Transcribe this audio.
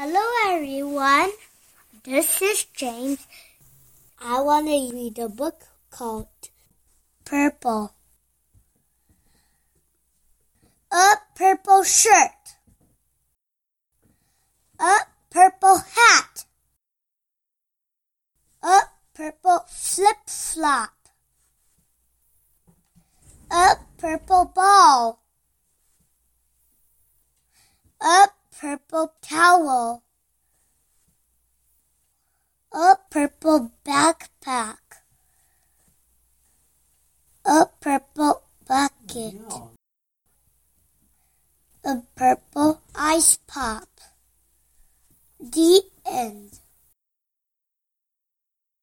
Hello, everyone. This is James. I want to read a book called Purple. A purple shirt. A purple hat. A purple flip flop. A purple ball. A purple towel, a purple backpack, a purple bucket, a purple ice pop. The